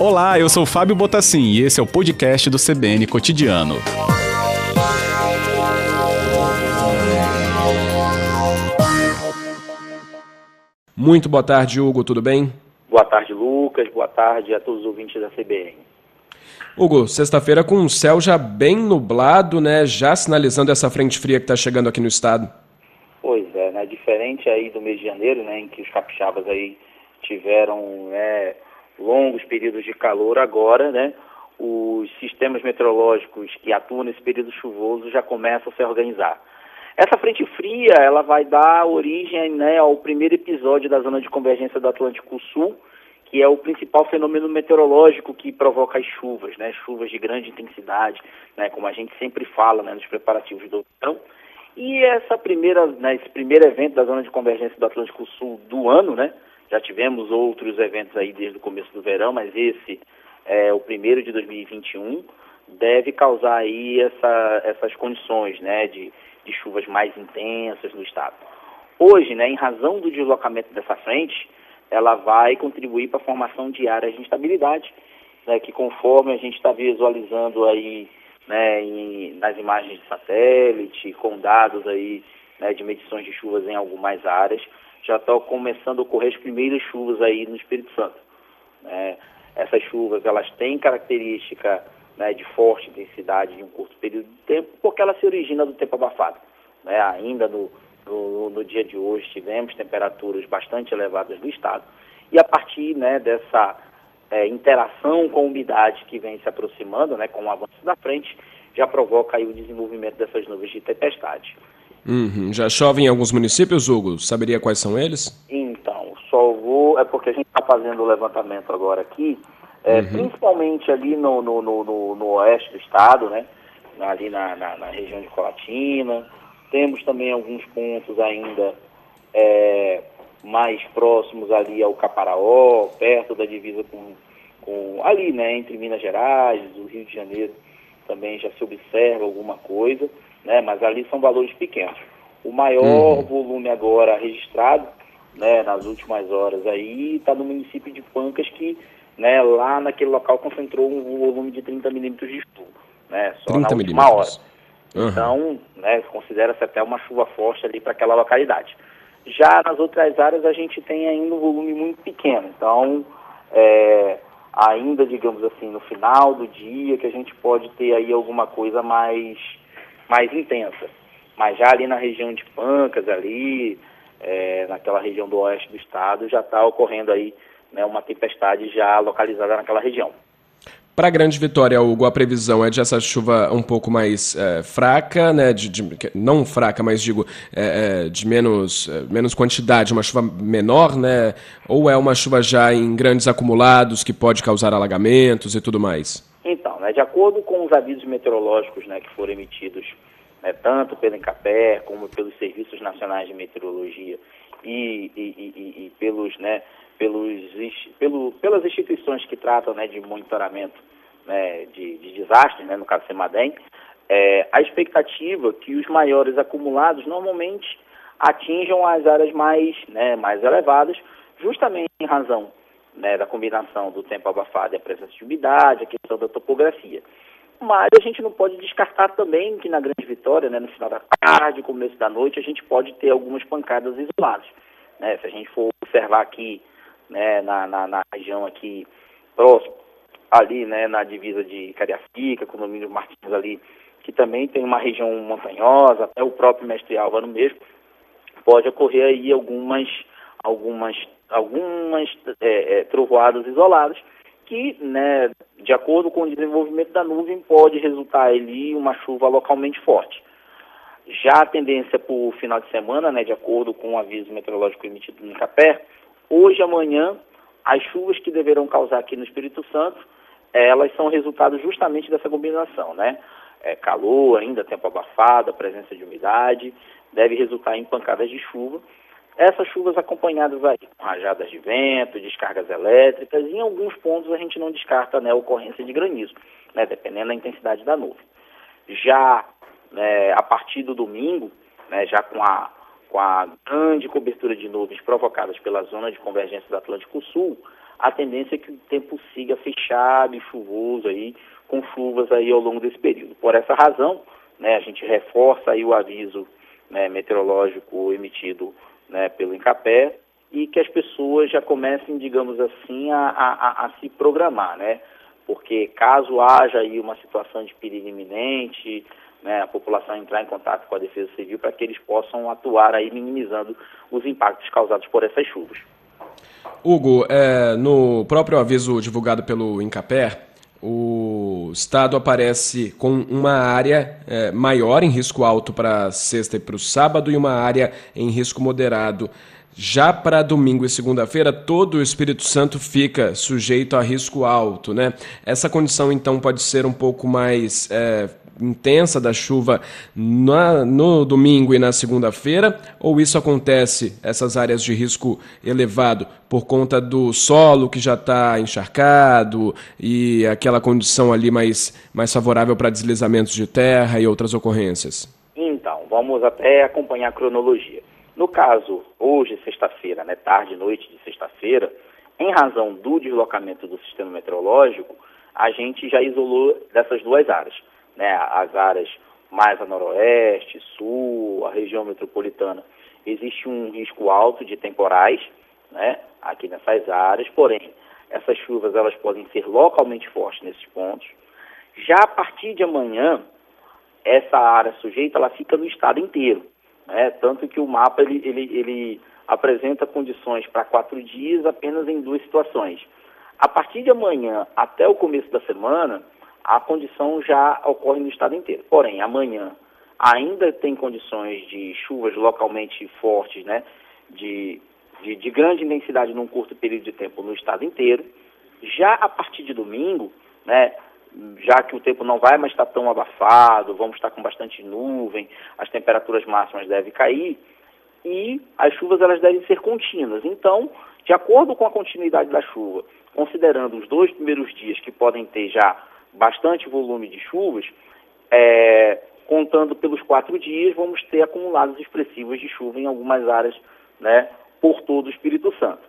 Olá, eu sou Fábio Botassin e esse é o podcast do CBN Cotidiano. Muito boa tarde, Hugo, tudo bem? Boa tarde, Lucas. Boa tarde a todos os ouvintes da CBN. Hugo, sexta-feira com o céu já bem nublado, né? Já sinalizando essa frente fria que está chegando aqui no estado. Diferente aí do mês de janeiro, né? Em que os capixabas aí tiveram né, longos períodos de calor, agora, né? Os sistemas meteorológicos que atuam nesse período chuvoso já começam a se organizar. Essa frente fria, ela vai dar origem né, ao primeiro episódio da zona de convergência do Atlântico Sul, que é o principal fenômeno meteorológico que provoca as chuvas, né? Chuvas de grande intensidade, né? Como a gente sempre fala, né? Nos preparativos do verão. E essa primeira, né, esse primeiro evento da zona de convergência do Atlântico Sul do ano, né? Já tivemos outros eventos aí desde o começo do verão, mas esse é o primeiro de 2021 deve causar aí essa, essas condições, né? De, de chuvas mais intensas no estado. Hoje, né? Em razão do deslocamento dessa frente ela vai contribuir para a formação de áreas de instabilidade, né, que conforme a gente está visualizando aí né, em, nas imagens de satélite, com dados aí né, de medições de chuvas em algumas áreas, já estão começando a ocorrer as primeiras chuvas aí no Espírito Santo. Né. Essas chuvas elas têm característica né, de forte intensidade em um curto período de tempo, porque ela se origina do tempo abafado. Né, ainda no, no, no, dia de hoje tivemos temperaturas bastante elevadas no estado. E a partir né, dessa é, interação com a umidade que vem se aproximando, né, com o avanço da frente, já provoca aí o desenvolvimento dessas nuvens de tempestade. Uhum. Já chove em alguns municípios, Hugo? Saberia quais são eles? Então, só vou. É porque a gente está fazendo o levantamento agora aqui, é, uhum. principalmente ali no, no, no, no, oeste do estado, né? Ali na, na, na região de Colatina, temos também alguns pontos ainda é, mais próximos ali ao Caparaó, perto da divisa com, com ali, né, entre Minas Gerais, o Rio de Janeiro também já se observa alguma coisa, né, mas ali são valores pequenos. O maior uhum. volume agora registrado, né, nas últimas horas aí, está no município de Pancas, que né, lá naquele local concentrou um volume de 30 milímetros de chuva, né, só na última hora. Uhum. Então, né, considera-se até uma chuva forte ali para aquela localidade. Já nas outras áreas a gente tem ainda um volume muito pequeno, então é, ainda, digamos assim, no final do dia que a gente pode ter aí alguma coisa mais, mais intensa. Mas já ali na região de Pancas, ali, é, naquela região do oeste do estado, já está ocorrendo aí né, uma tempestade já localizada naquela região. Para a Grande Vitória, Hugo, a previsão é de essa chuva um pouco mais é, fraca, né? De, de, não fraca, mas digo, é, de menos, menos quantidade, uma chuva menor, né? Ou é uma chuva já em grandes acumulados que pode causar alagamentos e tudo mais? Então, né, de acordo com os avisos meteorológicos né, que foram emitidos né, tanto pelo Encapé como pelos Serviços Nacionais de Meteorologia e, e, e, e pelos, né, pelos, pelo, pelas instituições que tratam né, de monitoramento né, de, de desastres, né, no caso Semadem, é, a expectativa que os maiores acumulados normalmente atinjam as áreas mais, né, mais elevadas, justamente em razão né, da combinação do tempo abafado e a presença de umidade, a questão da topografia. Mas a gente não pode descartar também que na Grande Vitória, né, no final da tarde, começo da noite, a gente pode ter algumas pancadas isoladas. Né? Se a gente for observar aqui né, na, na, na região aqui próximo, ali né, na divisa de Cariacica, Domínio Martins ali, que também tem uma região montanhosa, até o próprio Mestre Álvaro mesmo, pode ocorrer aí algumas, algumas, algumas é, é, trovoadas isoladas, que, né, de acordo com o desenvolvimento da nuvem, pode resultar ali uma chuva localmente forte. Já a tendência para o final de semana, né, de acordo com o aviso meteorológico emitido no Capé, Hoje, amanhã, as chuvas que deverão causar aqui no Espírito Santo, elas são resultado justamente dessa combinação, né? É, calor, ainda tempo abafado, presença de umidade, deve resultar em pancadas de chuva. Essas chuvas acompanhadas aí com rajadas de vento, descargas elétricas, e em alguns pontos a gente não descarta né, a ocorrência de granizo, né, dependendo da intensidade da nuvem. Já né, a partir do domingo, né, já com a com a grande cobertura de nuvens provocadas pela zona de convergência do Atlântico Sul, a tendência é que o tempo siga fechado e chuvoso aí, com chuvas aí ao longo desse período. Por essa razão, né, a gente reforça aí o aviso né, meteorológico emitido né, pelo Incapé e que as pessoas já comecem, digamos assim, a, a, a se programar, né? Porque caso haja aí uma situação de perigo iminente, né, a população entrar em contato com a Defesa Civil para que eles possam atuar aí minimizando os impactos causados por essas chuvas. Hugo, é, no próprio aviso divulgado pelo Incaper, o estado aparece com uma área é, maior em risco alto para sexta e para o sábado e uma área em risco moderado. Já para domingo e segunda-feira, todo o Espírito Santo fica sujeito a risco alto, né? Essa condição, então, pode ser um pouco mais é, intensa da chuva na, no domingo e na segunda-feira? Ou isso acontece, essas áreas de risco elevado, por conta do solo que já está encharcado e aquela condição ali mais, mais favorável para deslizamentos de terra e outras ocorrências? Então, vamos até acompanhar a cronologia. No caso, hoje, sexta-feira, né, tarde e noite de sexta-feira, em razão do deslocamento do sistema meteorológico, a gente já isolou dessas duas áreas né, as áreas mais a noroeste, sul, a região metropolitana, existe um risco alto de temporais, né, aqui nessas áreas, porém, essas chuvas elas podem ser localmente fortes nesses pontos. Já a partir de amanhã, essa área sujeita ela fica no estado inteiro, né, tanto que o mapa ele, ele, ele apresenta condições para quatro dias apenas em duas situações. A partir de amanhã até o começo da semana, a condição já ocorre no estado inteiro. Porém, amanhã ainda tem condições de chuvas localmente fortes, né, de, de, de grande intensidade num curto período de tempo no estado inteiro. Já a partir de domingo, né, já que o tempo não vai mais estar tão abafado, vamos estar com bastante nuvem, as temperaturas máximas devem cair e as chuvas elas devem ser contínuas. Então, de acordo com a continuidade da chuva, considerando os dois primeiros dias que podem ter já bastante volume de chuvas, é, contando pelos quatro dias, vamos ter acumulados expressivos de chuva em algumas áreas né, por todo o Espírito Santo.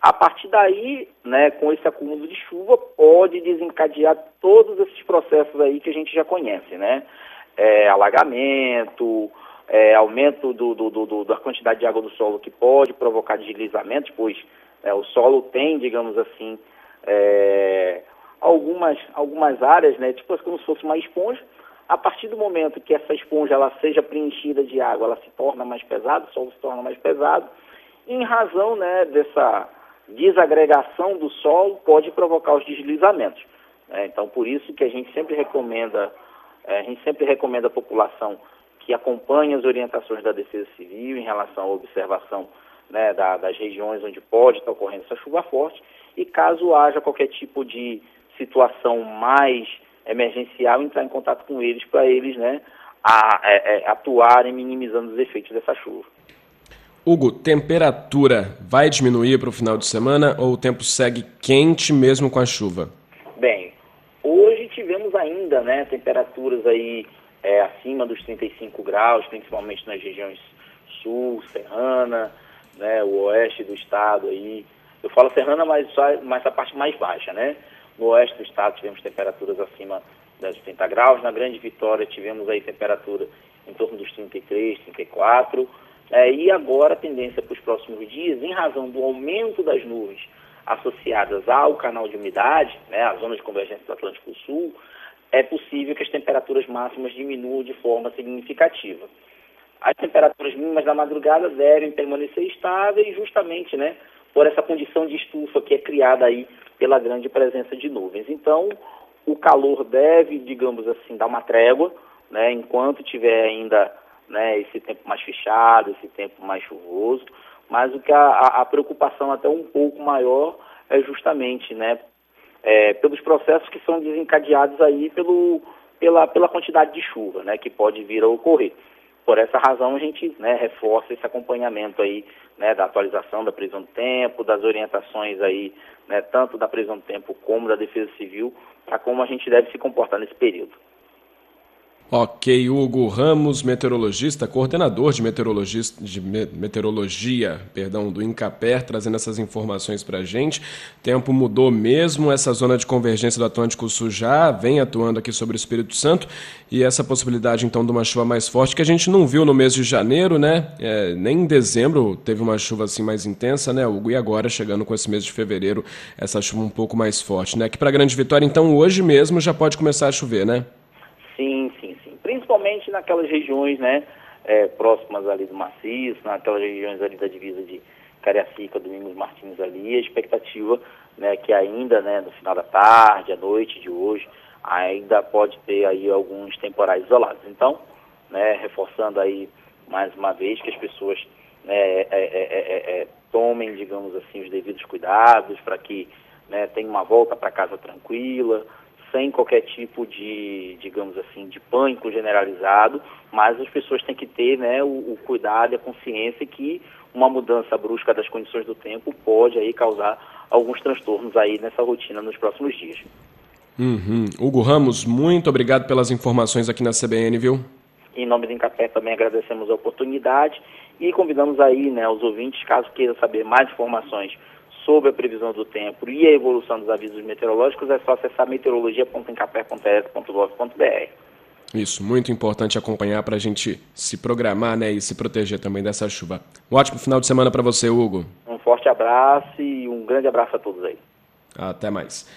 A partir daí, né, com esse acúmulo de chuva, pode desencadear todos esses processos aí que a gente já conhece, né? É, alagamento, é, aumento do, do, do, da quantidade de água do solo que pode provocar deslizamentos, pois é, o solo tem, digamos assim, é, algumas, algumas áreas, né, tipo como se fosse uma esponja. A partir do momento que essa esponja ela seja preenchida de água, ela se torna mais pesada, o solo se torna mais pesado. em razão né, dessa desagregação do solo, pode provocar os deslizamentos. Né? Então, por isso que a gente sempre recomenda, é, a gente sempre recomenda à população que acompanhe as orientações da Defesa Civil em relação à observação né, da, das regiões onde pode estar ocorrendo essa chuva forte e caso haja qualquer tipo de situação mais emergencial, entrar em contato com eles para eles né, a, a, é, a, é, atuarem minimizando os efeitos dessa chuva. Hugo, temperatura vai diminuir para o final de semana ou o tempo segue quente mesmo com a chuva? Bem, hoje tivemos ainda né, temperaturas aí é, acima dos 35 graus, principalmente nas regiões sul, serrana, né, o oeste do estado aí. Eu falo serrana, mas, só, mas a parte mais baixa, né? No oeste do estado tivemos temperaturas acima dos 30 graus. Na Grande Vitória tivemos aí temperatura em torno dos 33, 34. É, e agora a tendência para os próximos dias, em razão do aumento das nuvens associadas ao canal de umidade, né, a zona de convergência do Atlântico Sul, é possível que as temperaturas máximas diminuam de forma significativa. As temperaturas mínimas da madrugada devem permanecer estáveis justamente né, por essa condição de estufa que é criada aí pela grande presença de nuvens. Então, o calor deve, digamos assim, dar uma trégua, né, enquanto tiver ainda né, esse tempo mais fechado, esse tempo mais chuvoso, mas o que a, a preocupação até um pouco maior é justamente né, é, pelos processos que são desencadeados aí pelo, pela, pela quantidade de chuva né, que pode vir a ocorrer. Por essa razão, a gente né, reforça esse acompanhamento aí, né, da atualização da prisão do tempo, das orientações aí, né, tanto da prisão do tempo como da defesa civil, para como a gente deve se comportar nesse período. Ok, Hugo Ramos, meteorologista, coordenador de, meteorologista, de meteorologia perdão, do Incaper, trazendo essas informações para a gente. Tempo mudou mesmo, essa zona de convergência do Atlântico Sul já vem atuando aqui sobre o Espírito Santo e essa possibilidade então de uma chuva mais forte que a gente não viu no mês de janeiro, né? É, nem em dezembro teve uma chuva assim mais intensa, né, Hugo? E agora chegando com esse mês de fevereiro, essa chuva um pouco mais forte, né? Que para Grande Vitória, então, hoje mesmo já pode começar a chover, né? Naquelas regiões, né, é, próximas ali do maciço, naquelas regiões ali da divisa de Cariacica, Domingos Martins ali, a expectativa, né, que ainda, né, no final da tarde, à noite de hoje, ainda pode ter aí alguns temporais isolados. Então, né, reforçando aí mais uma vez que as pessoas né, é, é, é, tomem, digamos assim, os devidos cuidados para que né, tenham uma volta para casa tranquila, sem qualquer tipo de, digamos assim, de pânico generalizado, mas as pessoas têm que ter né, o, o cuidado e a consciência que uma mudança brusca das condições do tempo pode aí causar alguns transtornos aí nessa rotina nos próximos dias. Uhum. Hugo Ramos, muito obrigado pelas informações aqui na CBN, viu? Em nome do Incapé também agradecemos a oportunidade e convidamos aí né, os ouvintes, caso queiram saber mais informações sobre a previsão do tempo e a evolução dos avisos meteorológicos, é só acessar meteorologia.encapé.es.gov.br. Isso, muito importante acompanhar para a gente se programar né, e se proteger também dessa chuva. Um ótimo final de semana para você, Hugo. Um forte abraço e um grande abraço a todos aí. Até mais.